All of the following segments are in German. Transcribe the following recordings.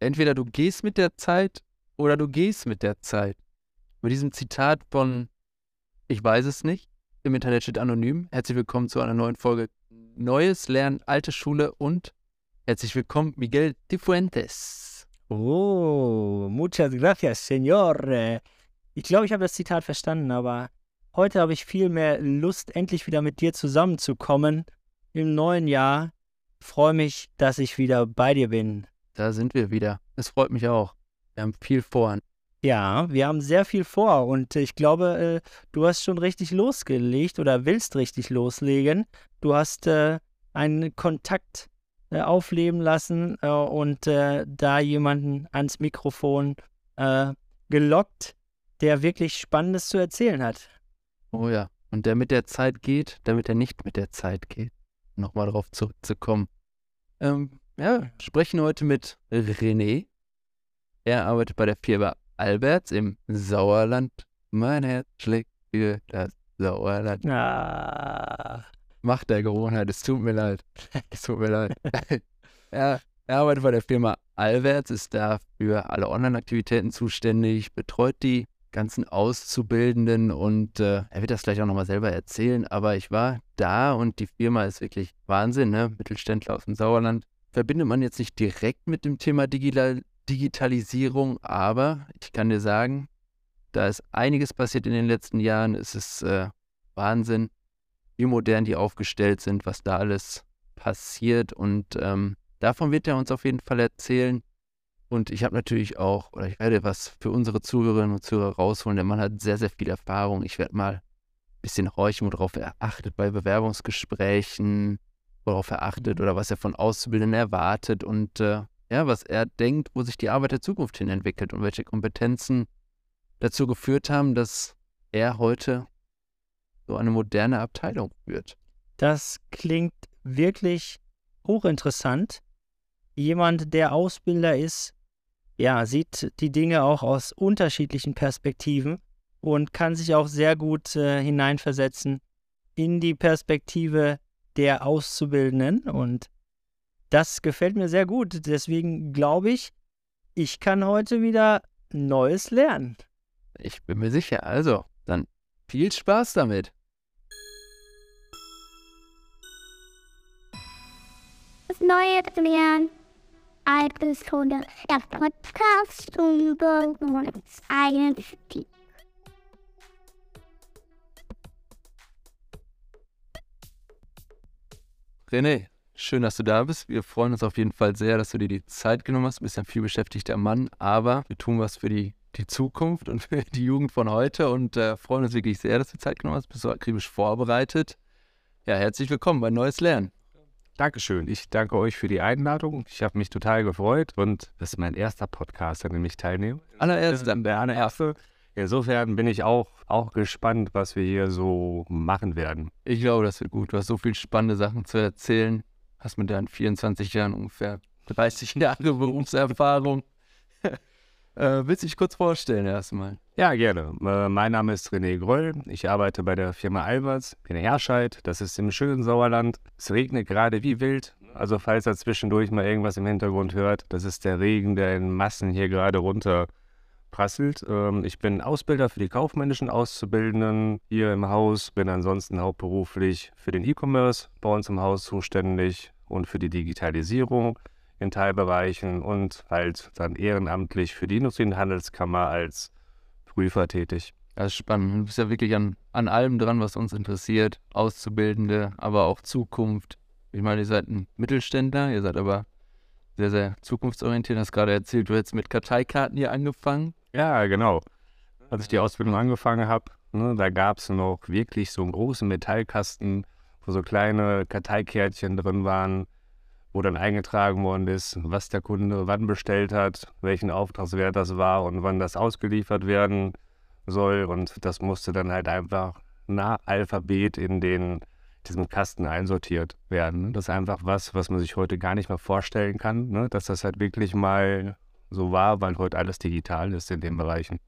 entweder du gehst mit der Zeit oder du gehst mit der Zeit. Mit diesem Zitat von Ich weiß es nicht, im Internet steht anonym. Herzlich willkommen zu einer neuen Folge Neues Lernen, alte Schule und herzlich willkommen Miguel Fuentes. Oh, muchas gracias, señor. Ich glaube, ich habe das Zitat verstanden, aber heute habe ich viel mehr Lust, endlich wieder mit dir zusammenzukommen im neuen Jahr. Freue mich, dass ich wieder bei dir bin. Da sind wir wieder. Es freut mich auch. Wir haben viel vor. Ja, wir haben sehr viel vor und ich glaube, äh, du hast schon richtig losgelegt oder willst richtig loslegen. Du hast äh, einen Kontakt äh, aufleben lassen und da jemanden ans Mikrofon gelockt, der wirklich Spannendes zu erzählen hat. Oh ja, und der mit der Zeit geht, damit er nicht mit der Zeit geht. Nochmal darauf zurückzukommen. Ähm, ja, sprechen heute mit René. Er arbeitet bei der Firma Alberts im Sauerland. Mein Herz schlägt für das Sauerland. Ah. Macht der Gewohnheit, es tut mir leid. Es tut mir leid. er, er arbeitet bei der Firma Alberts, ist da für alle Online-Aktivitäten zuständig, betreut die ganzen Auszubildenden und äh, er wird das gleich auch nochmal selber erzählen, aber ich war da und die Firma ist wirklich Wahnsinn, ne? Mittelständler aus dem Sauerland. Verbindet man jetzt nicht direkt mit dem Thema Digital Digitalisierung, aber ich kann dir sagen, da ist einiges passiert in den letzten Jahren. Es ist äh, Wahnsinn, wie modern die aufgestellt sind, was da alles passiert. Und ähm, davon wird er uns auf jeden Fall erzählen. Und ich habe natürlich auch, oder ich werde was für unsere Zuhörerinnen und Zuhörer rausholen. Der Mann hat sehr, sehr viel Erfahrung. Ich werde mal ein bisschen horchen, worauf er achtet bei Bewerbungsgesprächen, worauf er achtet oder was er von Auszubildenden erwartet. Und äh, ja, was er denkt, wo sich die Arbeit der Zukunft hin entwickelt und welche Kompetenzen dazu geführt haben, dass er heute so eine moderne Abteilung führt. Das klingt wirklich hochinteressant. Jemand, der Ausbilder ist, ja, sieht die Dinge auch aus unterschiedlichen Perspektiven und kann sich auch sehr gut äh, hineinversetzen in die Perspektive der Auszubildenden und das gefällt mir sehr gut. Deswegen glaube ich, ich kann heute wieder Neues lernen. Ich bin mir sicher. Also, dann viel Spaß damit. Das Neue lernen. Altes Schule. Der Podcast über Einstieg. René, Schön, dass du da bist. Wir freuen uns auf jeden Fall sehr, dass du dir die Zeit genommen hast. Du bist ein viel beschäftigter Mann, aber wir tun was für die, die Zukunft und für die Jugend von heute und äh, freuen uns wirklich sehr, dass du Zeit genommen hast. Bist so akribisch vorbereitet. Ja, herzlich willkommen bei Neues Lernen. Dankeschön. Ich danke euch für die Einladung. Ich habe mich total gefreut und das ist mein erster Podcast, an dem ich teilnehme. Allererster. Der allererste. Insofern bin ich auch, auch gespannt, was wir hier so machen werden. Ich glaube, das wird gut. Du hast so viele spannende Sachen zu erzählen hast mit deinen 24 Jahren ungefähr 30 Jahre Berufserfahrung. äh, willst du dich kurz vorstellen erstmal? Ja, gerne. Äh, mein Name ist René Gröll. Ich arbeite bei der Firma Alberts in Herscheid. Das ist im schönen Sauerland. Es regnet gerade wie wild. Also falls ihr zwischendurch mal irgendwas im Hintergrund hört, das ist der Regen, der in Massen hier gerade runter prasselt. Ähm, ich bin Ausbilder für die kaufmännischen Auszubildenden hier im Haus, bin ansonsten hauptberuflich für den E-Commerce bei uns im Haus zuständig und für die Digitalisierung in Teilbereichen und halt dann ehrenamtlich für die Industrie- und Handelskammer als Prüfer tätig. Das ist spannend. Du bist ja wirklich an, an allem dran, was uns interessiert. Auszubildende, aber auch Zukunft. Ich meine, ihr seid ein Mittelständler, ihr seid aber sehr, sehr zukunftsorientiert. Du hast gerade erzählt, du hättest mit Karteikarten hier angefangen. Ja, genau. Als ich die Ausbildung angefangen habe, ne, da gab es noch wirklich so einen großen Metallkasten, wo so kleine Karteikärtchen drin waren, wo dann eingetragen worden ist, was der Kunde wann bestellt hat, welchen Auftragswert das war und wann das ausgeliefert werden soll. Und das musste dann halt einfach nach Alphabet in den diesem Kasten einsortiert werden. Das ist einfach was, was man sich heute gar nicht mehr vorstellen kann, ne? dass das halt wirklich mal so war, weil heute alles digital ist in den Bereichen.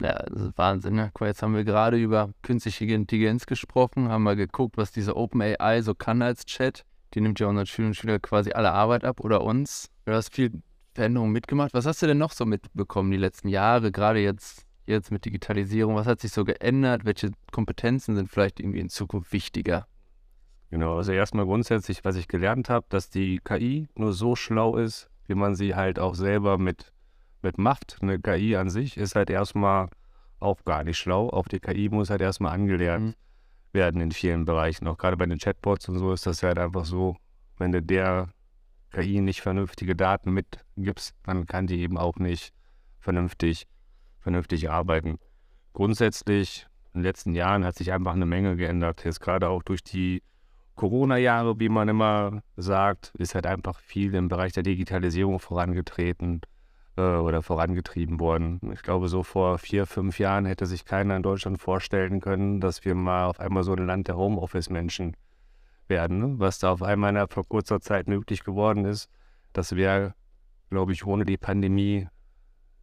Ja, das ist Wahnsinn. Ne? Jetzt haben wir gerade über künstliche Intelligenz gesprochen, haben mal geguckt, was diese OpenAI so kann als Chat. Die nimmt ja unseren Schülerinnen und Schülern quasi alle Arbeit ab oder uns. Du hast viel, Veränderungen mitgemacht. Was hast du denn noch so mitbekommen die letzten Jahre, gerade jetzt, jetzt mit Digitalisierung? Was hat sich so geändert? Welche Kompetenzen sind vielleicht irgendwie in Zukunft wichtiger? Genau, also erstmal grundsätzlich, was ich gelernt habe, dass die KI nur so schlau ist, wie man sie halt auch selber mit, mit macht. Eine KI an sich ist halt erstmal auch gar nicht schlau. Auch die KI muss halt erstmal angelernt mhm. werden in vielen Bereichen. Auch gerade bei den Chatbots und so ist das halt einfach so, wenn du der KI nicht vernünftige Daten mitgibst, dann kann die eben auch nicht vernünftig, vernünftig arbeiten. Grundsätzlich in den letzten Jahren hat sich einfach eine Menge geändert. Jetzt gerade auch durch die Corona-Jahre, wie man immer sagt, ist halt einfach viel im Bereich der Digitalisierung vorangetreten äh, oder vorangetrieben worden. Ich glaube, so vor vier, fünf Jahren hätte sich keiner in Deutschland vorstellen können, dass wir mal auf einmal so ein Land der Homeoffice-Menschen werden. Ne? Was da auf einmal in vor kurzer Zeit möglich geworden ist, das wäre, glaube ich, ohne die Pandemie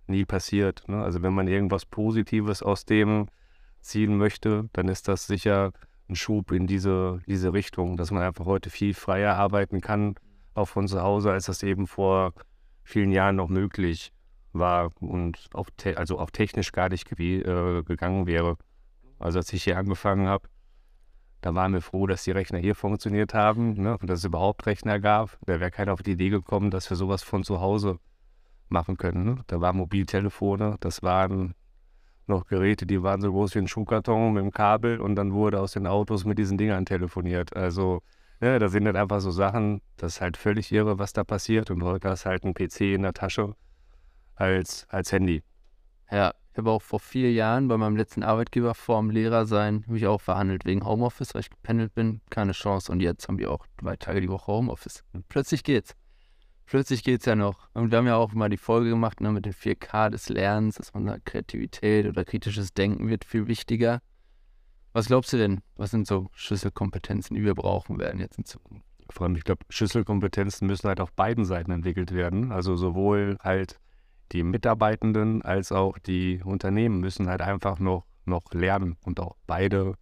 nie passiert. Ne? Also wenn man irgendwas Positives aus dem ziehen möchte, dann ist das sicher ein Schub in diese, diese Richtung, dass man einfach heute viel freier arbeiten kann, auch von zu Hause, als das eben vor vielen Jahren noch möglich war und auch, also auch technisch gar nicht äh, gegangen wäre. Also als ich hier angefangen habe, da waren wir froh, dass die Rechner hier funktioniert haben ne, und dass es überhaupt Rechner gab. Da wäre keiner auf die Idee gekommen, dass wir sowas von zu Hause machen können. Ne? Da waren Mobiltelefone, das waren noch Geräte, die waren so groß wie ein Schuhkarton mit dem Kabel und dann wurde aus den Autos mit diesen Dingern telefoniert. Also, ja, da sind halt einfach so Sachen, das ist halt völlig irre, was da passiert. Und heute hast halt ein PC in der Tasche als, als Handy. Ja, ich habe auch vor vier Jahren bei meinem letzten Arbeitgeber vorm Lehrer sein, habe ich auch verhandelt wegen Homeoffice, weil ich gependelt bin. Keine Chance. Und jetzt haben wir auch zwei Tage die Woche Homeoffice. Und plötzlich geht's plötzlich geht es ja noch. Und wir haben ja auch mal die Folge gemacht ne, mit den 4K des Lernens, dass man sagt, Kreativität oder kritisches Denken wird viel wichtiger. Was glaubst du denn? Was sind so Schlüsselkompetenzen, die wir brauchen werden jetzt in Zukunft? Vor allem, ich glaube, Schlüsselkompetenzen müssen halt auf beiden Seiten entwickelt werden. Also sowohl halt die Mitarbeitenden als auch die Unternehmen müssen halt einfach noch, noch lernen und auch beide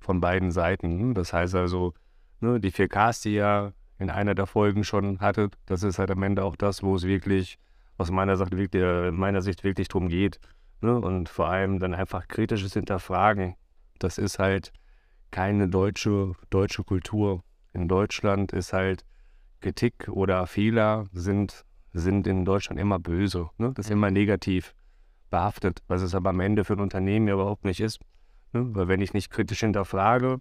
von beiden Seiten. Das heißt also, ne, die 4Ks, die ja in einer der Folgen schon hattet. Das ist halt am Ende auch das, wo es wirklich aus meiner Sicht wirklich, äh, meiner Sicht wirklich drum geht. Ne? Und vor allem dann einfach kritisches Hinterfragen. Das ist halt keine deutsche, deutsche Kultur. In Deutschland ist halt Kritik oder Fehler sind, sind in Deutschland immer böse. Ne? Das ist immer negativ behaftet, was es aber am Ende für ein Unternehmen ja überhaupt nicht ist. Ne? Weil wenn ich nicht kritisch hinterfrage,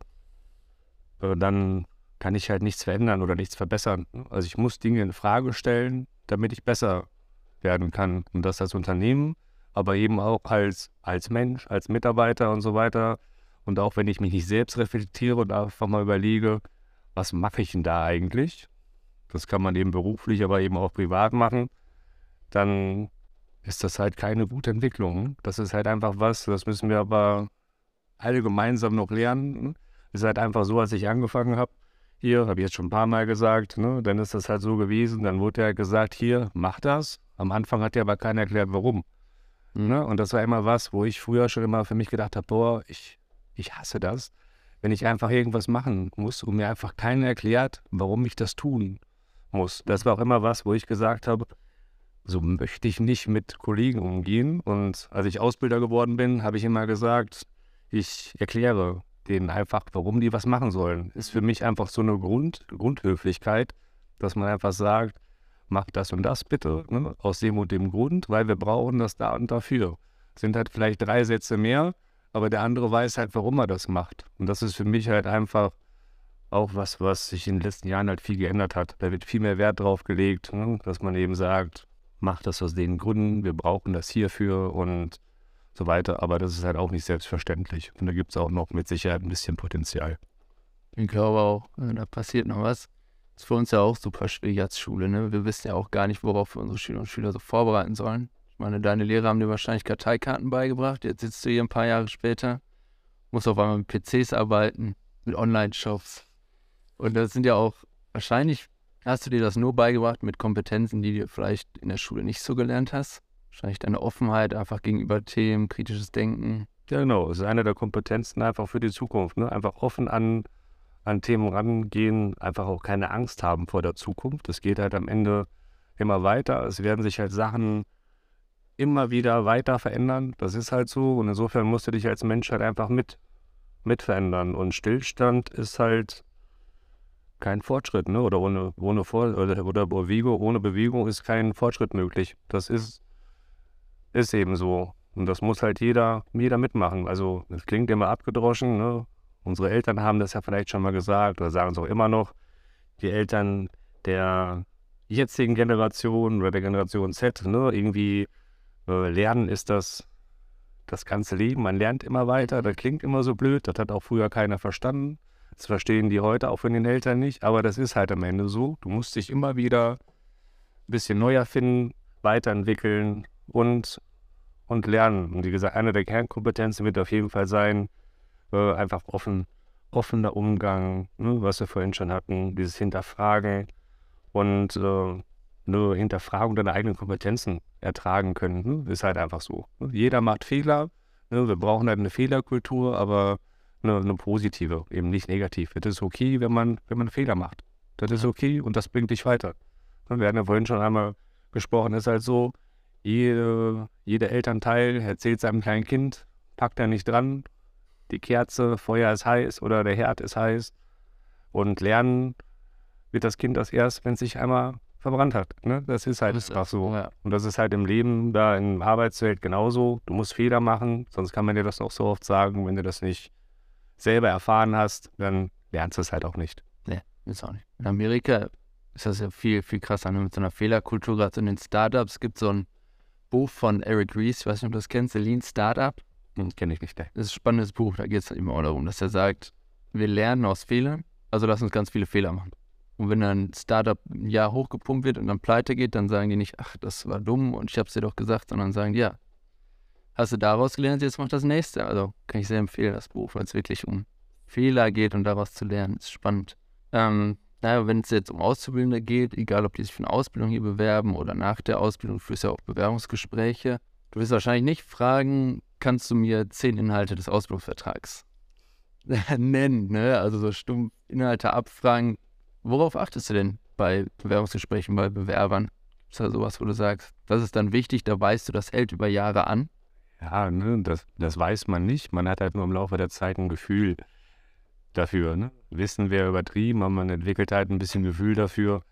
äh, dann kann ich halt nichts verändern oder nichts verbessern. Also ich muss Dinge in Frage stellen, damit ich besser werden kann. Und das als Unternehmen, aber eben auch als, als Mensch, als Mitarbeiter und so weiter. Und auch wenn ich mich nicht selbst reflektiere und einfach mal überlege, was mache ich denn da eigentlich? Das kann man eben beruflich, aber eben auch privat machen. Dann ist das halt keine gute Entwicklung. Das ist halt einfach was, das müssen wir aber alle gemeinsam noch lernen. Es ist halt einfach so, als ich angefangen habe, hier, habe ich jetzt schon ein paar Mal gesagt, ne, dann ist das halt so gewesen, dann wurde ja gesagt, hier, mach das. Am Anfang hat ja aber keiner erklärt, warum. Ne? Und das war immer was, wo ich früher schon immer für mich gedacht habe, boah, ich, ich hasse das, wenn ich einfach irgendwas machen muss und mir einfach keiner erklärt, warum ich das tun muss. Das war auch immer was, wo ich gesagt habe, so möchte ich nicht mit Kollegen umgehen. Und als ich Ausbilder geworden bin, habe ich immer gesagt, ich erkläre denen einfach, warum die was machen sollen. Ist für mich einfach so eine Grund, Grundhöflichkeit, dass man einfach sagt, mach das und das bitte, ne? aus dem und dem Grund, weil wir brauchen das da und dafür. Sind halt vielleicht drei Sätze mehr, aber der andere weiß halt, warum er das macht. Und das ist für mich halt einfach auch was, was sich in den letzten Jahren halt viel geändert hat. Da wird viel mehr Wert drauf gelegt, ne? dass man eben sagt, mach das aus den Gründen, wir brauchen das hierfür und so weiter. Aber das ist halt auch nicht selbstverständlich. Und da gibt es auch noch mit Sicherheit ein bisschen Potenzial. Ich glaube auch, äh, da passiert noch was. Das ist für uns ja auch super schwierig als Schule. Ne? Wir wissen ja auch gar nicht, worauf wir unsere Schüler und Schüler so vorbereiten sollen. Ich meine, deine Lehrer haben dir wahrscheinlich Karteikarten beigebracht. Jetzt sitzt du hier ein paar Jahre später, musst auf einmal mit PCs arbeiten, mit Online-Shops. Und das sind ja auch, wahrscheinlich hast du dir das nur beigebracht mit Kompetenzen, die du vielleicht in der Schule nicht so gelernt hast. Wahrscheinlich deine Offenheit einfach gegenüber Themen, kritisches Denken. Ja, genau. Das ist eine der Kompetenzen einfach für die Zukunft. Ne? Einfach offen an, an Themen rangehen, einfach auch keine Angst haben vor der Zukunft. Es geht halt am Ende immer weiter. Es werden sich halt Sachen immer wieder weiter verändern. Das ist halt so. Und insofern musst du dich als Mensch halt einfach mit, mit verändern. Und Stillstand ist halt kein Fortschritt, ne? Oder ohne, ohne Vor oder, oder Bewegung, ohne Bewegung ist kein Fortschritt möglich. Das ist, ist eben so. Und das muss halt jeder, jeder mitmachen. Also es klingt immer abgedroschen, ne? Unsere Eltern haben das ja vielleicht schon mal gesagt oder sagen es auch immer noch. Die Eltern der jetzigen Generation oder der Generation Z, ne? Irgendwie äh, lernen ist das das ganze Leben. Man lernt immer weiter. Das klingt immer so blöd. Das hat auch früher keiner verstanden. Das verstehen die heute auch von den Eltern nicht, aber das ist halt am Ende so. Du musst dich immer wieder ein bisschen neu erfinden, weiterentwickeln und, und lernen. Und wie gesagt, eine der Kernkompetenzen wird auf jeden Fall sein, äh, einfach offen, offener Umgang, ne, was wir vorhin schon hatten, dieses Hinterfragen und äh, eine Hinterfragung deiner eigenen Kompetenzen ertragen können. Ne, ist halt einfach so. Jeder macht Fehler. Ne, wir brauchen halt eine Fehlerkultur, aber eine, eine positive, eben nicht negativ. Das ist okay, wenn man, wenn man Fehler macht. Das ist okay und das bringt dich weiter. Wir hatten ja vorhin schon einmal gesprochen, ist halt so, jede, jeder Elternteil erzählt seinem kleinen Kind, packt er nicht dran, die Kerze, Feuer ist heiß oder der Herd ist heiß. Und lernen wird das Kind das erst, wenn es sich einmal verbrannt hat. Ne? Das ist halt das einfach so. Ja. Und das ist halt im Leben, da im Arbeitswelt genauso. Du musst Fehler machen, sonst kann man dir das auch so oft sagen, wenn du das nicht selber erfahren hast, dann lernst du es halt auch nicht. Nee, ist auch nicht. In Amerika ist das ja viel, viel krasser ne? mit so einer Fehlerkultur. Gerade in den Startups gibt es so ein Buch von Eric Ries, ich weiß nicht, ob du das kennst, The Lean Startup. Hm, Kenne ich nicht. Ne? Das ist ein spannendes Buch, da geht es eben auch darum, dass er sagt, wir lernen aus Fehlern, also lass uns ganz viele Fehler machen. Und wenn dann ein Startup ein Jahr hochgepumpt wird und dann pleite geht, dann sagen die nicht, ach, das war dumm und ich habe es dir doch gesagt, sondern sagen, ja, hast du daraus gelernt, jetzt mach das nächste. Also kann ich sehr empfehlen, das Buch, weil es wirklich um Fehler geht und daraus zu lernen, ist spannend. Ähm, naja, wenn es jetzt um Auszubildende geht, egal ob die sich für eine Ausbildung hier bewerben oder nach der Ausbildung, du führst ja auch Bewerbungsgespräche. Du wirst wahrscheinlich nicht fragen, kannst du mir zehn Inhalte des Ausbildungsvertrags nennen, ne? Also so stumpf Inhalte abfragen. Worauf achtest du denn bei Bewerbungsgesprächen, bei Bewerbern? Ist da sowas, wo du sagst, das ist dann wichtig, da weißt du, das hält über Jahre an? Ja, ne, das, das weiß man nicht. Man hat halt nur im Laufe der Zeit ein Gefühl dafür. Ne? Wissen wäre übertrieben, aber man entwickelt halt ein bisschen Gefühl dafür,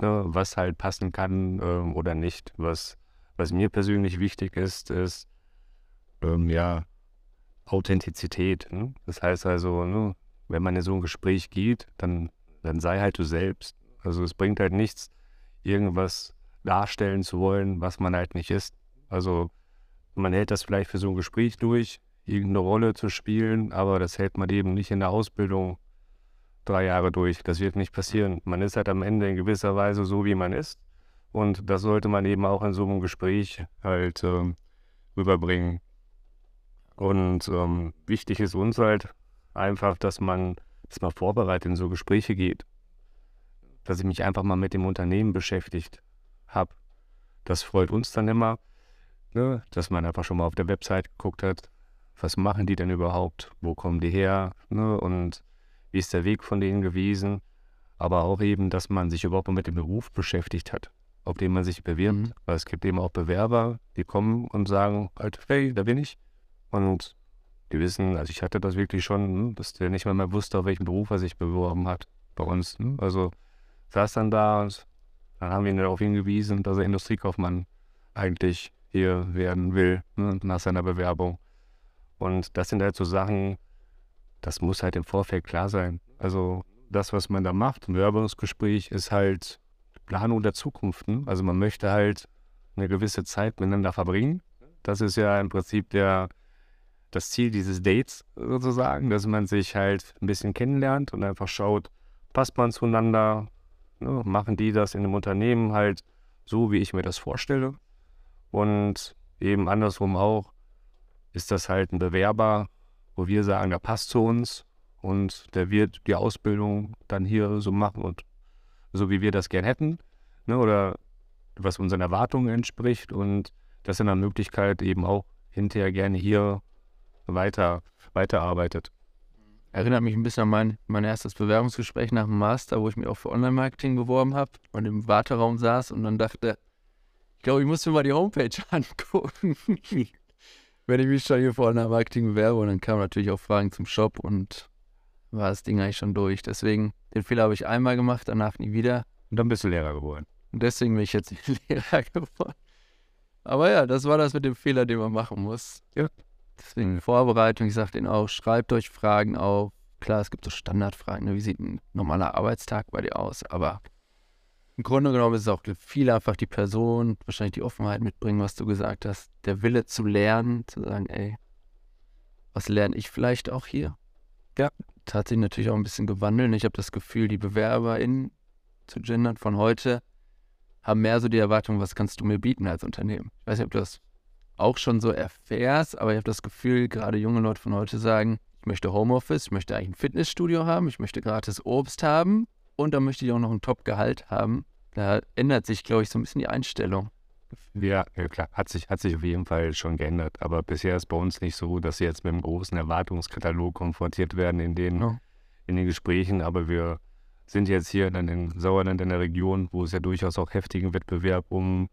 ne, was halt passen kann ähm, oder nicht. Was, was mir persönlich wichtig ist, ist ähm, ja Authentizität. Ne? Das heißt also, ne, wenn man in so ein Gespräch geht, dann, dann sei halt du selbst. Also es bringt halt nichts, irgendwas darstellen zu wollen, was man halt nicht ist. Also man hält das vielleicht für so ein Gespräch durch, irgendeine Rolle zu spielen, aber das hält man eben nicht in der Ausbildung drei Jahre durch. Das wird nicht passieren. Man ist halt am Ende in gewisser Weise so, wie man ist. Und das sollte man eben auch in so einem Gespräch halt ähm, rüberbringen. Und ähm, wichtig ist uns halt einfach, dass man, dass man vorbereitet in so Gespräche geht. Dass ich mich einfach mal mit dem Unternehmen beschäftigt habe. Das freut uns dann immer ne? dass man einfach schon mal auf der Website geguckt hat, was machen die denn überhaupt, wo kommen die her ne? und wie ist der Weg von denen gewesen. Aber auch eben, dass man sich überhaupt mal mit dem Beruf beschäftigt hat, auf den man sich bewirbt. Mhm. Weil es gibt eben auch Bewerber, die kommen und sagen, halt, hey, da bin ich. Und die wissen, also ich hatte das wirklich schon, ne? dass der nicht mal mehr wusste, auf welchen Beruf er sich beworben hat bei uns. Ne? Also saß dann da und dann haben wir ihn darauf hingewiesen, dass er Industriekaufmann eigentlich hier werden will, ne, nach seiner Bewerbung. Und das sind halt so Sachen, das muss halt im Vorfeld klar sein. Also das, was man da macht, ein Bewerbungsgespräch, ist halt Planung der Zukunft. Ne? Also man möchte halt eine gewisse Zeit miteinander verbringen. Das ist ja im Prinzip der, das Ziel dieses Dates sozusagen, dass man sich halt ein bisschen kennenlernt und einfach schaut, passt man zueinander, ne? machen die das in einem Unternehmen halt so, wie ich mir das vorstelle. Und eben andersrum auch ist das halt ein Bewerber, wo wir sagen, der passt zu uns und der wird die Ausbildung dann hier so machen und so wie wir das gern hätten ne, oder was unseren Erwartungen entspricht und das in der Möglichkeit eben auch hinterher gerne hier weiter weiterarbeitet. erinnert mich ein bisschen an mein, mein erstes Bewerbungsgespräch nach dem Master, wo ich mich auch für Online-Marketing beworben habe und im Warteraum saß und dann dachte, ich glaube, ich muss mir mal die Homepage angucken, wenn ich mich schon hier für Online-Marketing bewerbe. Und dann kamen natürlich auch Fragen zum Shop und war das Ding eigentlich schon durch. Deswegen, den Fehler habe ich einmal gemacht, danach nie wieder. Und dann bist du Lehrer geworden. Und deswegen bin ich jetzt Lehrer geworden. Aber ja, das war das mit dem Fehler, den man machen muss. Ja. Deswegen Vorbereitung, ich sage denen auch, schreibt euch Fragen auf. Klar, es gibt so Standardfragen, ne? wie sieht ein normaler Arbeitstag bei dir aus? Aber im Grunde genommen ist es auch viel einfach die Person, wahrscheinlich die Offenheit mitbringen, was du gesagt hast, der Wille zu lernen, zu sagen, ey, was lerne ich vielleicht auch hier? Ja. Das hat sich natürlich auch ein bisschen gewandelt. Ich habe das Gefühl, die BewerberInnen zu gendern von heute haben mehr so die Erwartung, was kannst du mir bieten als Unternehmen? Ich weiß nicht, ob du das auch schon so erfährst, aber ich habe das Gefühl, gerade junge Leute von heute sagen, ich möchte Homeoffice, ich möchte eigentlich ein Fitnessstudio haben, ich möchte gratis Obst haben und dann möchte ich auch noch ein Top-Gehalt haben. Da ändert sich, glaube ich, so ein bisschen die Einstellung. Ja, ja, klar, hat sich, hat sich auf jeden Fall schon geändert. Aber bisher ist bei uns nicht so, dass sie jetzt mit einem großen Erwartungskatalog konfrontiert werden in den, Ja. in den Gesprächen. Aber wir sind jetzt hier dann in Sauerland in der Region, wo es ja durchaus auch heftigen Wettbewerb um,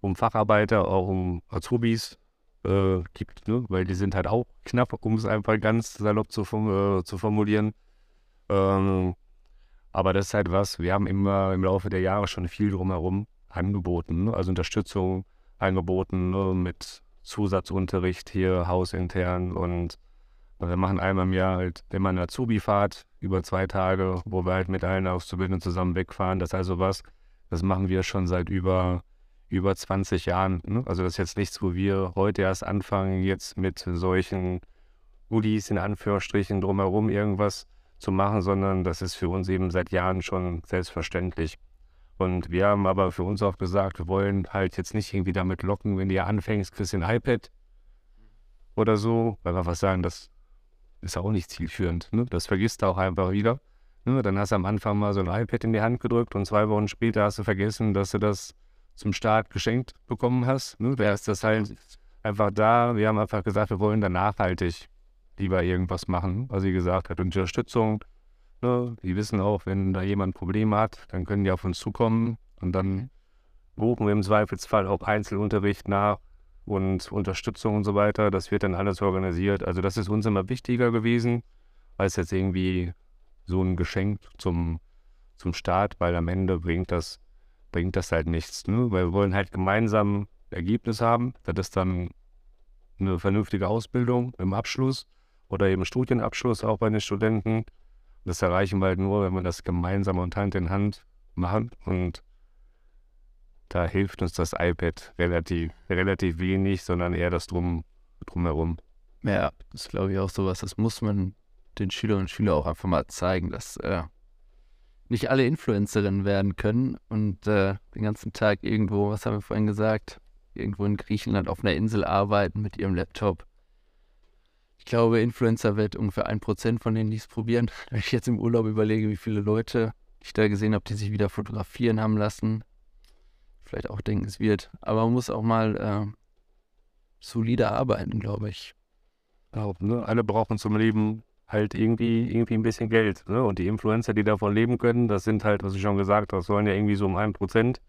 um Facharbeiter, auch um Azubis äh, gibt, ne? weil die sind halt auch knapp, um es einfach ganz salopp zu, äh, zu formulieren. Ähm, aber das ist halt was, wir haben immer im Laufe der Jahre schon viel drumherum angeboten, also Unterstützung angeboten ne? mit Zusatzunterricht hier hausintern und wir machen einmal im Jahr halt immer eine Azubi-Fahrt über zwei Tage, wo wir halt mit allen Auszubildenden zusammen wegfahren. Das ist also was, das machen wir schon seit über, über 20 Jahren. Ne? Also das ist jetzt nichts, wo wir heute erst anfangen, jetzt mit solchen Ulis in Anführungsstrichen drumherum irgendwas zu machen, sondern das ist für uns eben seit Jahren schon selbstverständlich. Und wir haben aber für uns auch gesagt, wir wollen halt jetzt nicht irgendwie damit locken, wenn du ja anfängst, kriegst du ein iPad oder so, weil wir einfach sagen, das ist auch nicht zielführend. Ne? Das vergisst du auch einfach wieder. Ne? Dann hast du am Anfang mal so ein iPad in die Hand gedrückt und zwei Wochen später hast du vergessen, dass du das zum Start geschenkt bekommen hast. Ne? Da ist das halt einfach da. Wir haben einfach gesagt, wir wollen da nachhaltig lieber irgendwas machen, was sie gesagt hat. Unterstützung. Ne? Die wissen auch, wenn da jemand Probleme hat, dann können die auf uns zukommen und dann buchen wir im Zweifelsfall auch Einzelunterricht nach und Unterstützung und so weiter. Das wird dann alles organisiert. Also das ist uns immer wichtiger gewesen, als jetzt irgendwie so ein Geschenk zum, zum Start, weil am Ende bringt das, bringt das halt nichts. Ne? Weil wir wollen halt gemeinsam Ergebnis haben. Das ist dann eine vernünftige Ausbildung im Abschluss oder eben Studienabschluss auch bei den Studenten. Das erreichen wir halt nur, wenn wir das gemeinsam und Hand in Hand machen. Und da hilft uns das iPad relativ, relativ wenig, sondern eher das Drum, Drumherum. Ja, das glaube ich, auch sowas, das muss man den Schülerinnen und Schülern auch einfach mal zeigen, dass äh, nicht alle Influencerinnen werden können und äh, den ganzen Tag irgendwo, was haben wir vorhin gesagt, irgendwo in Griechenland auf einer Insel arbeiten mit ihrem Laptop. Ich glaube, Influencer wird ungefähr ein Prozent von denen, die es probieren. Wenn ich jetzt im Urlaub überlege, wie viele Leute ich da gesehen habe, die sich wieder fotografieren haben lassen, vielleicht auch denken, es wird. Aber man muss auch mal äh, solide arbeiten, glaube ich. Glaub, ne? Alle brauchen zum Leben halt irgendwie, irgendwie ein bisschen Geld. Ne? Und die Influencer, die davon leben können, das sind halt, was ich schon gesagt habe, sollen ja irgendwie so um ein Prozent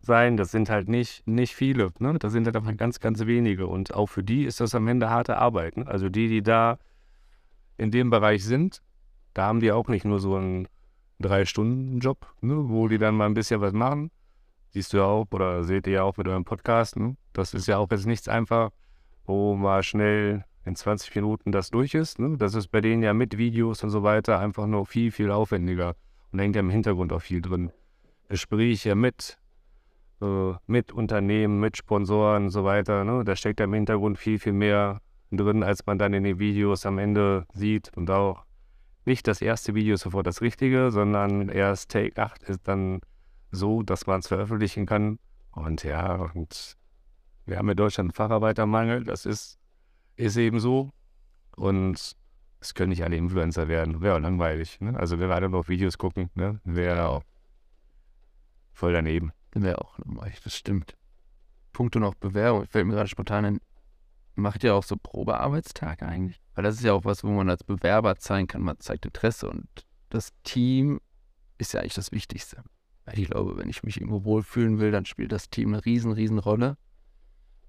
sein. Das sind halt nicht, nicht viele. Ne? Das sind halt einfach ganz, ganz wenige. Und auch für die ist das am Ende harte Arbeit. Ne? Also die, die da in dem Bereich sind, da haben die auch nicht nur so einen Drei-Stunden-Job, ne? wo die dann mal ein bisschen was machen. Siehst du ja auch oder seht ihr ja auch mit eurem Podcast. Ne? Das ist ja auch jetzt nichts einfach, wo mal schnell in 20 Minuten das durch ist. Ne? Das ist bei denen ja mit Videos und so weiter einfach nur viel, viel aufwendiger. Und hängt ja im Hintergrund auch viel drin. Gespräche mit, mit Unternehmen, mit Sponsoren und so weiter. Ne? Da steckt ja im Hintergrund viel, viel mehr drin, als man dann in den Videos am Ende sieht. Und auch nicht das erste Video ist sofort das Richtige, sondern erst Take 8 ist dann so, dass man es veröffentlichen kann. Und ja, und wir haben in Deutschland einen Facharbeitermangel. Das ist ist eben so. Und es können nicht alle Influencer werden. Wäre auch langweilig. Ne? Also wenn wir alle noch Videos gucken, ne? wäre auch voll daneben. Wäre auch langweilig, das stimmt. Punkte noch Bewerbung, fällt mir gerade spontan ein. macht ihr auch so Probearbeitstage eigentlich? Weil das ist ja auch was, wo man als Bewerber zeigen kann, man zeigt Interesse und das Team ist ja eigentlich das Wichtigste. Weil ich glaube, wenn ich mich irgendwo wohlfühlen will, dann spielt das Team eine riesen, riesen Rolle.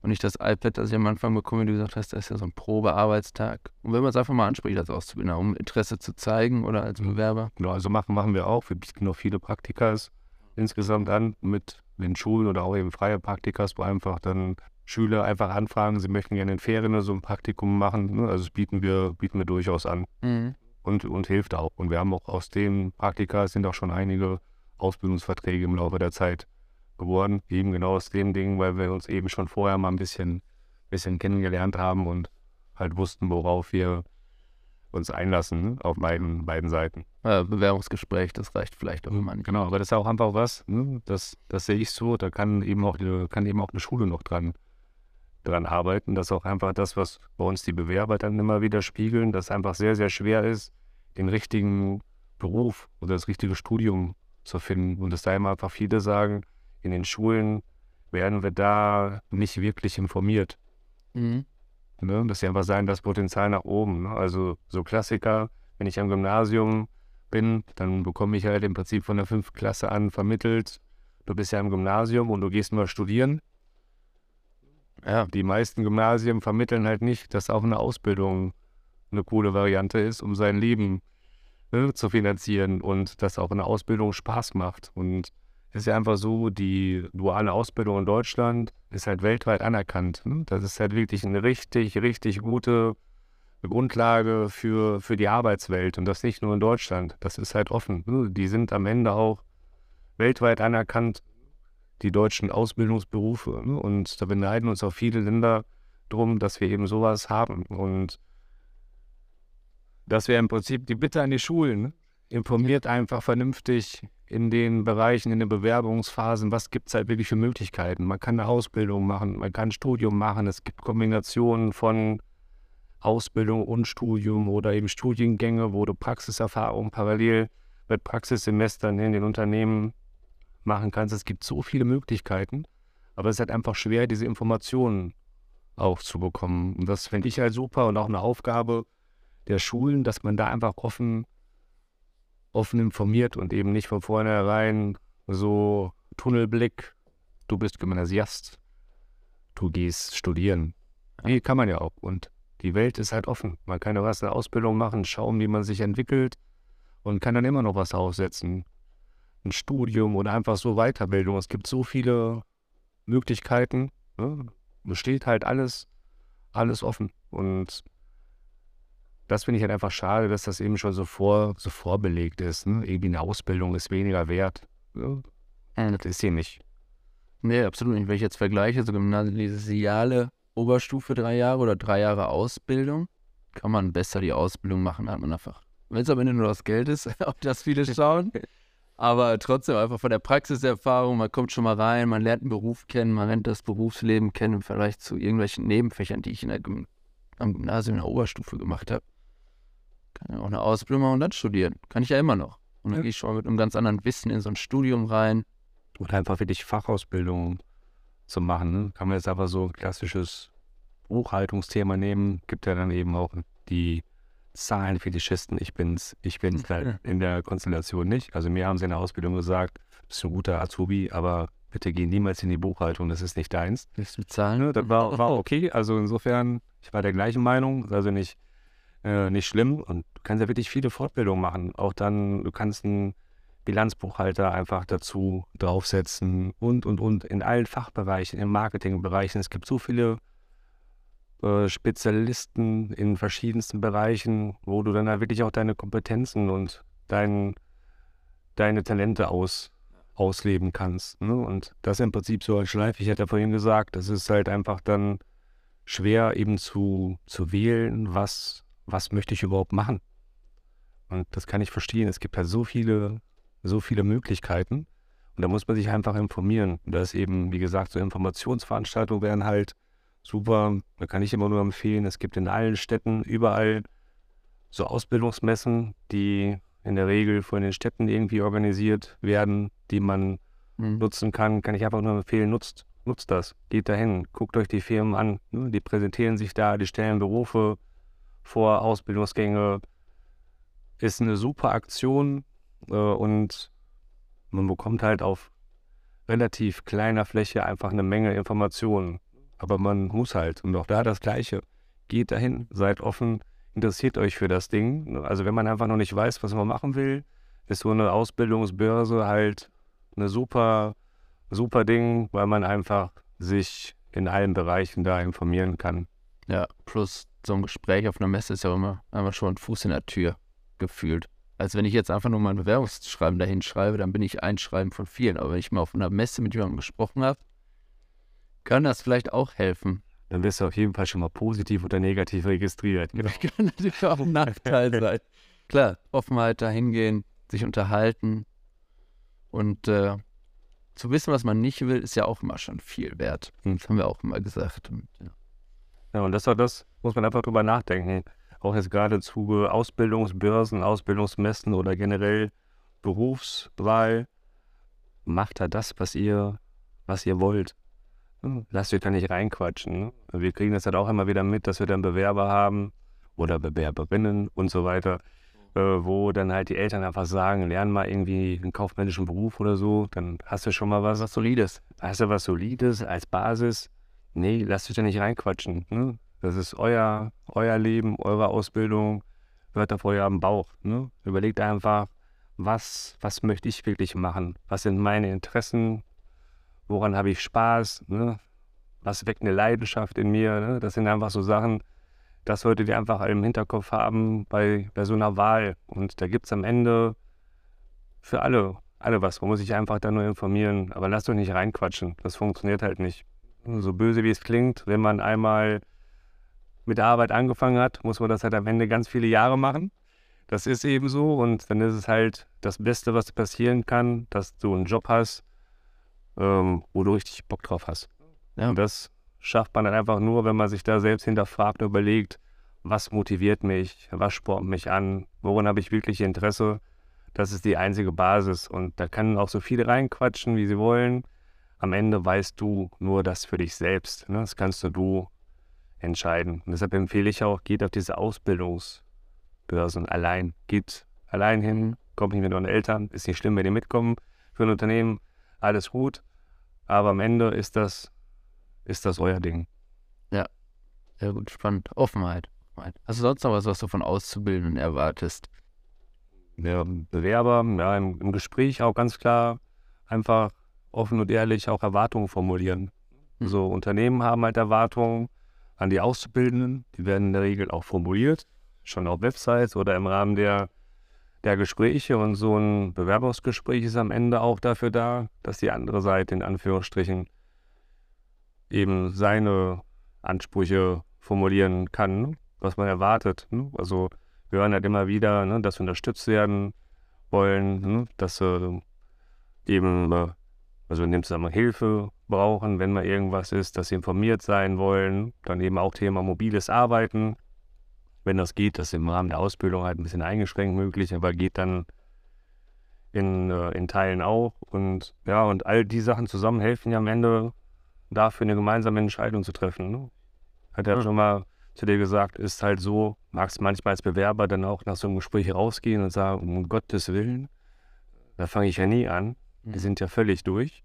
Und nicht das iPad, das ich am Anfang bekomme, wie du gesagt hast, das ist ja so ein Probearbeitstag. Und wenn man es einfach mal anspricht als Auszubildender, um Interesse zu zeigen oder als Bewerber. Genau, also machen, machen wir auch. Wir bieten noch viele Praktikas insgesamt an mit den Schulen oder auch eben freie Praktikas, wo einfach dann Schüler einfach anfragen, sie möchten gerne in Ferien so ein Praktikum machen. Ne? Also das bieten wir, bieten wir durchaus an Mhm. und, und hilft auch. Und wir haben auch aus den Praktika sind auch schon einige Ausbildungsverträge im Laufe der Zeit geworden. Eben genau aus dem Ding, weil wir uns eben schon vorher mal ein bisschen, bisschen kennengelernt haben und halt wussten, worauf wir uns einlassen, ne? auf beiden, beiden Seiten. Bewerbungsgespräch, das reicht vielleicht auch immer nicht. Genau, aber das ist auch einfach was, ne? das, das sehe ich so, da kann eben auch, die- kann eben auch eine Schule noch dran, dran arbeiten. Das ist auch einfach das, was bei uns die Bewerber dann immer wieder spiegeln, dass es einfach sehr, sehr schwer ist, den richtigen Beruf oder das richtige Studium zu finden. Und dass da immer einfach viele sagen, in den Schulen werden wir da nicht wirklich informiert. Mhm. Ne? Dass sie einfach sagen, das Potenzial nach oben. Ne? Also so Klassiker, wenn ich am Gymnasium bin, dann bekomme ich halt im Prinzip von der fünften Klasse an vermittelt, du bist ja im Gymnasium und du gehst mal studieren. Ja, Die meisten Gymnasien vermitteln halt nicht, dass auch eine Ausbildung eine coole Variante ist, um sein Leben ne, zu finanzieren und dass auch eine Ausbildung Spaß macht. Und ist ja einfach so, die duale Ausbildung in Deutschland ist halt weltweit anerkannt. Ne? Das ist halt wirklich eine richtig, richtig gute Grundlage für, für die Arbeitswelt und das nicht nur in Deutschland. Das ist halt offen. Ne? Die sind am Ende auch weltweit anerkannt, die deutschen Ausbildungsberufe. Ne? Und da beneiden uns auch viele Länder drum, dass wir eben sowas haben. Und das wäre im Prinzip die Bitte an die Schulen. Informiert einfach vernünftig in den Bereichen, in den Bewerbungsphasen, was gibt es halt wirklich für Möglichkeiten. Man kann eine Ausbildung machen, man kann ein Studium machen. Es gibt Kombinationen von Ausbildung und Studium oder eben Studiengänge, wo du Praxiserfahrung parallel mit Praxissemestern in den Unternehmen machen kannst. Es gibt so viele Möglichkeiten, aber es ist halt einfach schwer, diese Informationen auch zu bekommen. Und das finde ich halt super und auch eine Aufgabe der Schulen, dass man da einfach offen, offen informiert und eben nicht von vornherein so Tunnelblick, du bist Gymnasiast, du gehst studieren. Nee, kann man ja auch. Und die Welt ist halt offen. Man kann ja was eine Ausbildung machen, schauen, wie man sich entwickelt und kann dann immer noch was aussetzen. Ein Studium oder einfach so Weiterbildung. Es gibt so viele Möglichkeiten. Ne? Es steht halt alles, alles offen. Und das finde ich halt einfach schade, dass das eben schon so, vor, so vorbelegt ist. Ne? Irgendwie eine Ausbildung ist weniger wert. Ne? Das ist sie nicht. Nee, absolut nicht. Wenn ich jetzt vergleiche, so gymnasiale Oberstufe drei Jahre oder drei Jahre Ausbildung, kann man besser die Ausbildung machen, hat man einfach. Wenn es am Ende nur das Geld ist, auf das viele schauen. Aber trotzdem einfach von der Praxiserfahrung, man kommt schon mal rein, man lernt einen Beruf kennen, man lernt das Berufsleben kennen im Vergleich zu irgendwelchen Nebenfächern, die ich in der Gym am Gymnasium in der Oberstufe gemacht habe. Kann ja auch eine Ausbildung machen und dann studieren. Kann ich ja immer noch. Und dann Ja. gehe ich schon mit einem ganz anderen Wissen in so ein Studium rein. Oder einfach wirklich Fachausbildung zu machen. Ne? Kann man jetzt aber so ein klassisches Buchhaltungsthema nehmen, gibt ja dann eben auch die Zahlenfetischisten. Ich bin's, ich bin's halt in der Konstellation nicht. Also mir haben sie in der Ausbildung gesagt, du bist ein guter Azubi, aber bitte geh niemals in die Buchhaltung, das ist nicht deins. Willst du bezahlen? Ne? Das war, war okay. Also insofern, ich war der gleichen Meinung, ist also nicht, äh, nicht schlimm. Und du kannst ja wirklich viele Fortbildungen machen. Auch dann, du kannst einen Bilanzbuchhalter einfach dazu draufsetzen und, und, und in allen Fachbereichen, in Marketingbereichen. Es gibt so viele äh, Spezialisten in verschiedensten Bereichen, wo du dann halt wirklich auch deine Kompetenzen und dein, deine Talente aus, ausleben kannst. Ne? Und das im Prinzip so als Schleife. Ich hatte ja vorhin gesagt, das ist halt einfach dann schwer eben zu, zu wählen, was, was möchte ich überhaupt machen. Und das kann ich verstehen. Es gibt halt so viele, so viele Möglichkeiten. Und da muss man sich einfach informieren. Und da ist eben, wie gesagt, so Informationsveranstaltungen wären halt super. Da kann ich immer nur empfehlen. Es gibt in allen Städten überall so Ausbildungsmessen, die in der Regel von den Städten irgendwie organisiert werden, die man Mhm. nutzen kann, kann ich einfach nur empfehlen, nutzt, nutzt das, geht dahin, guckt euch die Firmen an, ne? die präsentieren sich da, die stellen Berufe vor, Ausbildungsgänge, ist eine super Aktion äh, und man bekommt halt auf relativ kleiner Fläche einfach eine Menge Informationen. Aber man muss halt, und auch da das Gleiche, geht dahin, seid offen, interessiert euch für das Ding. Also wenn man einfach noch nicht weiß, was man machen will, ist so eine Ausbildungsbörse halt eine super, super Ding, weil man einfach sich in allen Bereichen da informieren kann. Ja, plus so ein Gespräch auf einer Messe ist ja immer einfach schon Fuß in der Tür gefühlt. Also wenn ich jetzt einfach nur mein Bewerbungsschreiben dahin schreibe, dann bin ich ein Schreiben von vielen. Aber wenn ich mal auf einer Messe mit jemandem gesprochen habe, kann das vielleicht auch helfen. Dann wirst du auf jeden Fall schon mal positiv oder negativ registriert. Genau. Kann natürlich auch ein Nachteil sein. Klar, Offenheit dahin gehen, sich unterhalten und äh, zu wissen, was man nicht will, ist ja auch immer schon viel wert. Das haben wir auch immer gesagt. Und, ja. Ja, und das war das, muss man einfach drüber nachdenken. Auch jetzt gerade Zuge Ausbildungsbörsen, Ausbildungsmessen oder generell Berufswahl. Macht da das, was ihr, was ihr wollt. Hm, Lasst euch da nicht reinquatschen. Ne? Wir kriegen das halt auch immer wieder mit, dass wir dann Bewerber haben oder Bewerberinnen und so weiter, äh, wo dann halt die Eltern einfach sagen, lern mal irgendwie einen kaufmännischen Beruf oder so, dann hast du schon mal was. Was Solides. Hast du was Solides als Basis? Nee, lasst euch da nicht reinquatschen. Ne? Das ist euer, euer Leben, eure Ausbildung, hört auf euren Bauch. Ne? Überlegt einfach, was, was möchte ich wirklich machen? Was sind meine Interessen? Woran habe ich Spaß? Ne? Was weckt eine Leidenschaft in mir? Ne? Das sind einfach so Sachen, das solltet ihr einfach im Hinterkopf haben bei, bei so einer Wahl. Und da gibt es am Ende für alle, alle was. Man muss sich einfach da nur informieren. Aber lasst euch nicht reinquatschen. Das funktioniert halt nicht. So böse wie es klingt, wenn man einmal mit der Arbeit angefangen hat, muss man das halt am Ende ganz viele Jahre machen. Das ist eben so und dann ist es halt das Beste, was passieren kann, dass du einen Job hast, ähm, wo du richtig Bock drauf hast. Ja. Und das schafft man dann einfach nur, wenn man sich da selbst hinterfragt und überlegt, was motiviert mich, was spornt mich an, woran habe ich wirklich Interesse. Das ist die einzige Basis und da können auch so viele reinquatschen, wie sie wollen. Am Ende weißt du nur das für dich selbst. Ne? Das kannst nur du entscheiden. Und deshalb empfehle ich auch, geht auf diese Ausbildungsbörsen allein. Geht allein hin, kommt nicht mit euren Eltern. Ist nicht schlimm, wenn die mitkommen. Für ein Unternehmen alles gut. Aber am Ende ist das, ist das euer Ding. Sehr gut, spannend. Offenheit. Hast du sonst noch was, was du von Auszubildenden erwartest? Der Bewerber, ja, im, im Gespräch auch ganz klar einfach offen und ehrlich auch Erwartungen formulieren. Hm. So Unternehmen haben halt Erwartungen an die Auszubildenden. Die werden in der Regel auch formuliert, schon auf Websites oder im Rahmen der, der Gespräche. Und so ein Bewerbungsgespräch ist am Ende auch dafür da, dass die andere Seite in Anführungsstrichen eben seine Ansprüche formulieren kann, was man erwartet. ne. Also wir hören halt immer wieder, ne, dass wir unterstützt werden wollen, ne, dass sie eben, äh, also in dem Zusammenhang Hilfe brauchen, wenn mal irgendwas ist, dass sie informiert sein wollen. Dann eben auch Thema mobiles Arbeiten. Wenn das geht, das ist im Rahmen der Ausbildung halt ein bisschen eingeschränkt möglich, aber geht dann in, äh, in Teilen auch. Und ja, und all die Sachen zusammen helfen ja am Ende dafür, eine gemeinsame Entscheidung zu treffen. Ne? Hat er Ja. schon mal zu dir gesagt, ist halt so, magst manchmal als Bewerber dann auch nach so einem Gespräch rausgehen und sagen, um Gottes Willen, da fange ich ja nie an. Die Mhm. sind ja völlig durch.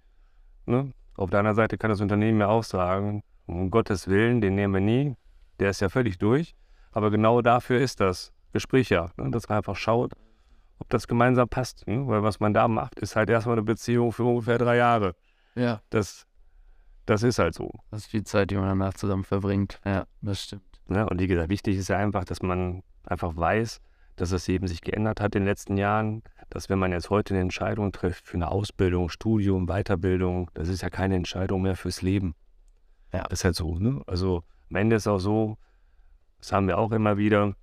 Ne? Auf der anderen Seite kann das Unternehmen ja auch sagen, um Gottes Willen, den nehmen wir nie, der ist ja völlig durch. Aber genau dafür ist das Gespräch ja, ne? dass man einfach schaut, ob das gemeinsam passt. Ne? Weil was man da macht, ist halt erstmal eine Beziehung für ungefähr drei Jahre. Ja. Das, das ist halt so. Das ist viel Zeit, die man danach zusammen verbringt. Ja, das stimmt. Ne? Und wie gesagt, wichtig ist ja einfach, dass man einfach weiß, dass es eben sich geändert hat in den letzten Jahren, dass wenn man jetzt heute eine Entscheidung trifft für eine Ausbildung, Studium, Weiterbildung, das ist ja keine Entscheidung mehr fürs Leben. Ja. Das ist halt so. Ne? Also am Ende ist auch so, das haben wir auch immer wieder,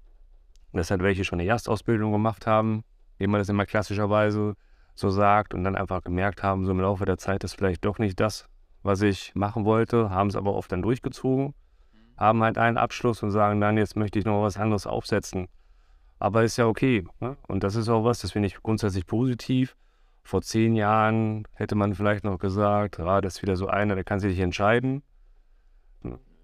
dass halt welche schon eine Erstausbildung gemacht haben, wie man das immer klassischerweise so sagt, und dann einfach gemerkt haben, so im Laufe der Zeit ist vielleicht doch nicht das, was ich machen wollte, haben es aber oft dann durchgezogen, haben halt einen Abschluss und sagen dann, jetzt möchte ich noch was anderes aufsetzen. Aber ist ja okay. Ne? Und das ist auch was, das finde ich grundsätzlich positiv. Vor zehn Jahren hätte man vielleicht noch gesagt, ah, das ist wieder so einer, der kann sich nicht entscheiden.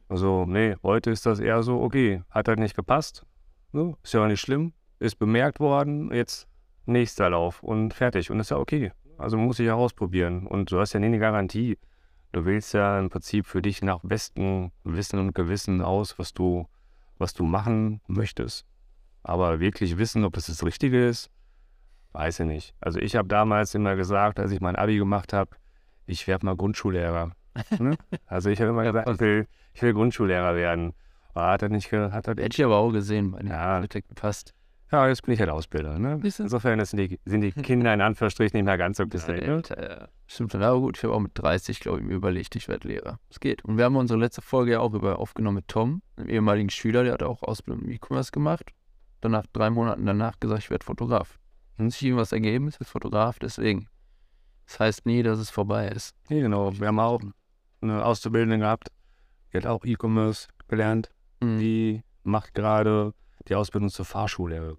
Also, nee, heute ist das eher so, okay, hat halt nicht gepasst. Ne? Ist ja auch nicht schlimm. Ist bemerkt worden, jetzt nächster Lauf und fertig. Und ist ja okay. Also muss ich ja ausprobieren. Und du hast ja nie eine Garantie. Du wählst ja im Prinzip für dich nach bestem Wissen und Gewissen aus, was du, was du machen möchtest. Aber wirklich wissen, ob das das Richtige ist, weiß ich nicht. Also ich habe damals immer gesagt, als ich mein Abi gemacht habe, ich werde mal Grundschullehrer. Ne? Also ich habe immer gesagt, ich will, ich will Grundschullehrer werden. Aber hat er nicht hat er, Hätte ich aber auch gesehen, meine Ja. gepasst. Ja, jetzt bin ich halt Ausbilder. Ne? Insofern sind die, sind die Kinder in Anführungsstrichen nicht mehr ganz so gesehen. Ne? Alter, Stimmt schon, aber gut, ich habe auch mit 30, glaube ich, mir überlegt, ich werde Lehrer. Es geht. Und wir haben unsere letzte Folge ja auch über aufgenommen mit Tom, einem ehemaligen Schüler, der hat auch Ausbildung im E-Commerce gemacht. Dann nach drei Monaten danach gesagt, ich werde Fotograf. Hat sich ihm was ergeben, ist jetzt Fotograf, deswegen. Das heißt nie, dass es vorbei ist. Ja, genau. Wir haben auch eine Auszubildende gehabt, die hat auch E-Commerce gelernt. Mhm. Die macht gerade die Ausbildung zur Fahrschullehrerin.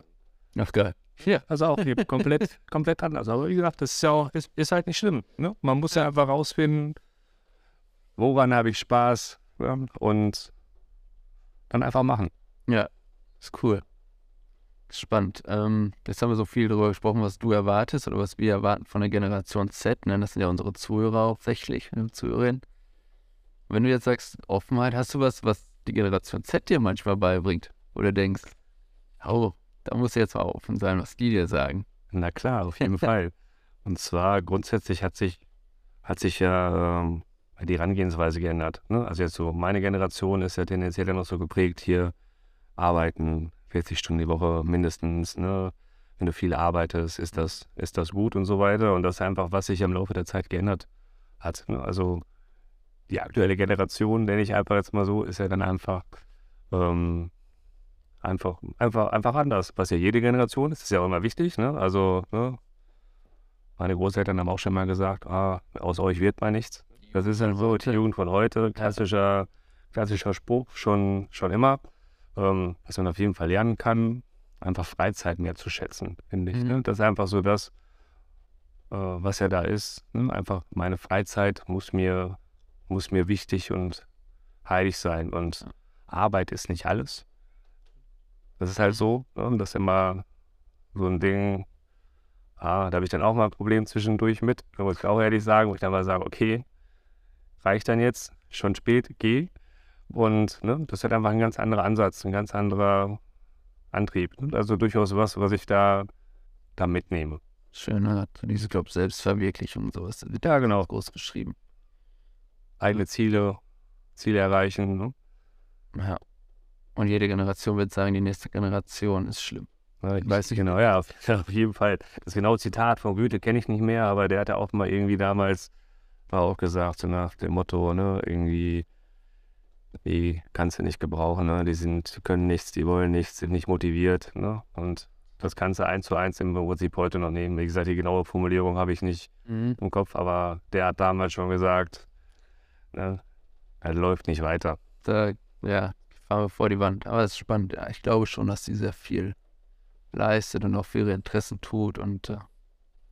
Ach geil. Ja. Also auch hier komplett, komplett anders. Aber wie gesagt, das ist ja auch, ist, ist halt nicht schlimm. Ne? Man muss ja einfach rausfinden, woran habe ich Spaß ja? und dann einfach machen. Ja, ist cool. Spannend. Ähm, jetzt haben wir so viel darüber gesprochen, was du erwartest oder was wir erwarten von der Generation Z. Ne? Das sind ja unsere Zuhörer hauptsächlich, ne? Zuhörerinnen. Wenn du jetzt sagst, Offenheit, hast du was, was die Generation Z dir manchmal beibringt? Oder denkst, oh, da muss jetzt mal offen sein, was die dir sagen. Na klar, auf jeden Fall. Und zwar grundsätzlich hat sich, hat sich ja ähm, die Herangehensweise geändert. Ne? Also jetzt so, meine Generation ist ja tendenziell ja noch so geprägt, hier arbeiten 40 Stunden die Woche mindestens. Ne? Wenn du viel arbeitest, ist das, ist das gut und so weiter. Und das ist einfach, was sich im Laufe der Zeit geändert hat. Ne? Also die aktuelle Generation, nenne ich einfach jetzt mal so, ist ja dann einfach ähm, einfach, einfach, einfach anders. Was ja jede Generation ist, ist ja auch immer wichtig. Ne? Also, ne? meine Großeltern haben auch schon mal gesagt, ah, aus euch wird mal nichts. Das ist halt so, die Jugend von heute, klassischer, klassischer Spruch, schon, schon immer. Ähm, was man auf jeden Fall lernen kann, einfach Freizeit mehr zu schätzen, finde ich. Mhm. Ne? Das ist einfach so das, äh, was ja da ist. Ne? Einfach meine Freizeit muss mir, muss mir wichtig und heilig sein. Und Arbeit ist nicht alles. Das ist halt so, ne? das ist immer so ein Ding, ah, da habe ich dann auch mal ein Problem zwischendurch mit, da muss ich auch ehrlich sagen, wo ich dann mal sage, okay, reicht dann jetzt, schon spät, geh. Und ne, das ist halt einfach ein ganz anderer Ansatz, ein ganz anderer Antrieb. Ne? Also durchaus was, was ich da, da mitnehme. Schön, ne? So Diese, glaube Selbstverwirklichung und sowas. Wird Ja, genau. groß geschrieben. Eigene Ziele, Ziele erreichen. Ne? Ja. Und jede Generation wird sagen, die nächste Generation ist schlimm. Ja, ich Weiß nicht. genau, ja, auf, auf jeden Fall. Das genaue Zitat von Goethe kenne ich nicht mehr, aber der hat ja auch mal irgendwie damals war auch gesagt, so nach dem Motto, ne, irgendwie, die kannst du nicht gebrauchen, ne? Die sind, die können nichts, die wollen nichts, sind nicht motiviert, ne? Und das kannst du eins zu eins im Prinzip heute noch nehmen. Wie gesagt, die genaue Formulierung habe ich nicht Mhm. im Kopf, aber der hat damals schon gesagt, ne, er läuft nicht weiter. Da, ja, fahren wir vor die Wand. Aber es ist spannend. Ja, ich glaube schon, dass sie sehr viel leistet und auch für ihre Interessen tut. Und äh,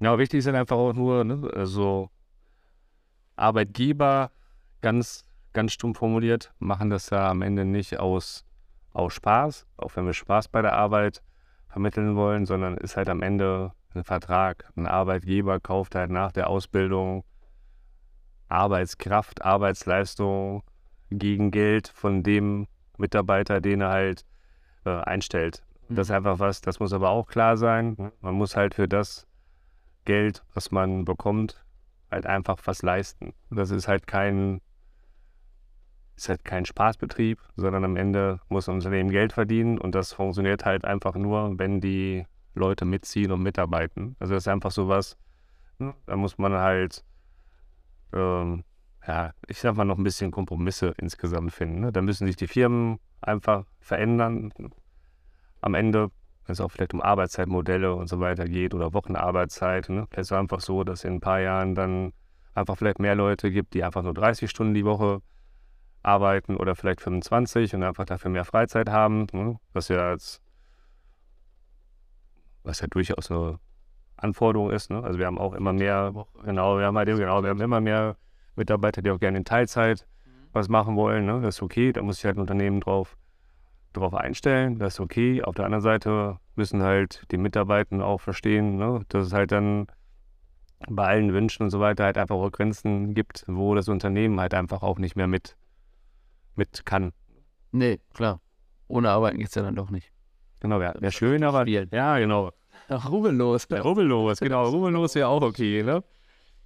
Ja, wichtig ist dann einfach auch nur, ne, also Arbeitgeber, ganz, ganz stumpf formuliert, machen das ja am Ende nicht aus, aus Spaß, auch wenn wir Spaß bei der Arbeit vermitteln wollen, sondern ist halt am Ende ein Vertrag. Ein Arbeitgeber kauft halt nach der Ausbildung Arbeitskraft, Arbeitsleistung gegen Geld von dem Mitarbeiter, den er halt äh, einstellt. Das ist einfach was, das muss aber auch klar sein. Man muss halt für das Geld, was man bekommt, halt einfach was leisten. Das ist halt kein, ist halt kein Spaßbetrieb, sondern am Ende muss ein Unternehmen Geld verdienen und das funktioniert halt einfach nur, wenn die Leute mitziehen und mitarbeiten. Also das ist einfach sowas, ne? da muss man halt, ähm, ja, ich sag mal, noch ein bisschen Kompromisse insgesamt finden. Ne? Da müssen sich die Firmen einfach verändern. Am Ende, wenn es auch vielleicht um Arbeitszeitmodelle und so weiter geht oder Wochenarbeitszeit, ne? es ist einfach so, dass in ein paar Jahren dann einfach vielleicht mehr Leute gibt, die einfach nur 30 Stunden die Woche arbeiten oder vielleicht 25 und einfach dafür mehr Freizeit haben, ne? was ja als was ja durchaus eine, Anforderung ist. Ne? Also wir haben auch immer mehr, genau, wir haben halt, genau, wir haben immer mehr Mitarbeiter, die auch gerne in Teilzeit was machen wollen. Ne? Das ist okay, da muss sich halt ein Unternehmen drauf, drauf einstellen, das ist okay. Auf der anderen Seite müssen halt die Mitarbeiter auch verstehen, ne? dass es halt dann bei allen Wünschen und so weiter halt einfach auch Grenzen gibt, wo das Unternehmen halt einfach auch nicht mehr mit, mit kann. Nee, klar. Ohne Arbeiten geht es ja dann doch nicht. Genau, wäre wär schön, aber Spielen. ja, genau. Ach, ruhelos. Ja, rubbellos, genau, rubbellos wäre auch okay, ne?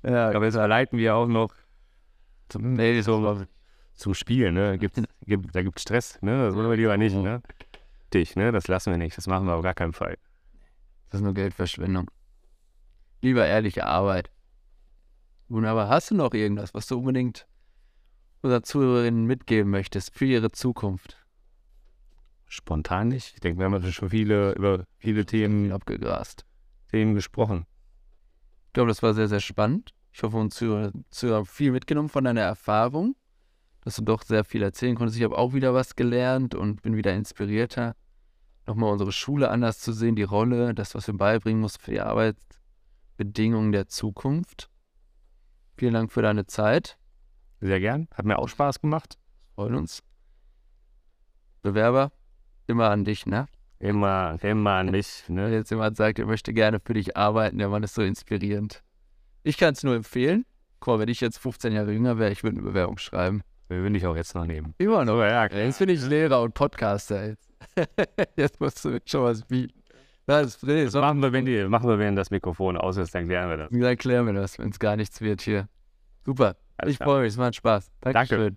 Ja, Aber jetzt leiten wir auch noch zum, nee, so, zum Spiel, ne? Gibt, gibt, da gibt es Stress, ne? Das wollen wir lieber nicht, ne? Dich, ne? Das lassen wir nicht, das machen wir auf gar keinen Fall. das ist nur Geldverschwendung. Lieber ehrliche Arbeit. Wunderbar. Hast du noch irgendwas, was du unbedingt unseren Zuhörerinnen mitgeben möchtest für ihre Zukunft? Spontan nicht. Ich denke, wir haben schon viele, über viele Themen, Abgegrast. Themen gesprochen. Ich glaube, das war sehr, sehr spannend. Ich hoffe, uns Zuhörer, Zuhörer haben viel mitgenommen von deiner Erfahrung, dass du doch sehr viel erzählen konntest. Ich habe auch wieder was gelernt und bin wieder inspirierter, nochmal unsere Schule anders zu sehen, die Rolle, das, was wir beibringen mussten für die Arbeitsbedingungen der Zukunft. Vielen Dank für deine Zeit. Sehr gern. Hat mir auch Spaß gemacht. Freuen uns. Bewerber, immer an dich, ne? Immer, immer an mich, Wenn ne? jetzt jemand sagt, er möchte gerne für dich arbeiten, der Mann ist so inspirierend. Ich kann es nur empfehlen. Guck mal, wenn ich jetzt 15 Jahre jünger wäre, ich würde eine Bewerbung schreiben. Wir will ich auch jetzt noch nehmen. Immer noch. ja, Jetzt bin ich Lehrer und Podcaster. Jetzt, jetzt musst du mir schon was bieten. Das, nee, Das so, machen wir, wenn, die, machen wir, wenn das Mikrofon aus ist, dann klären wir das. dann klären wir das, wenn es gar nichts wird hier. Super. Alles ich freue mich, es macht Spaß. Danke. Dankeschön.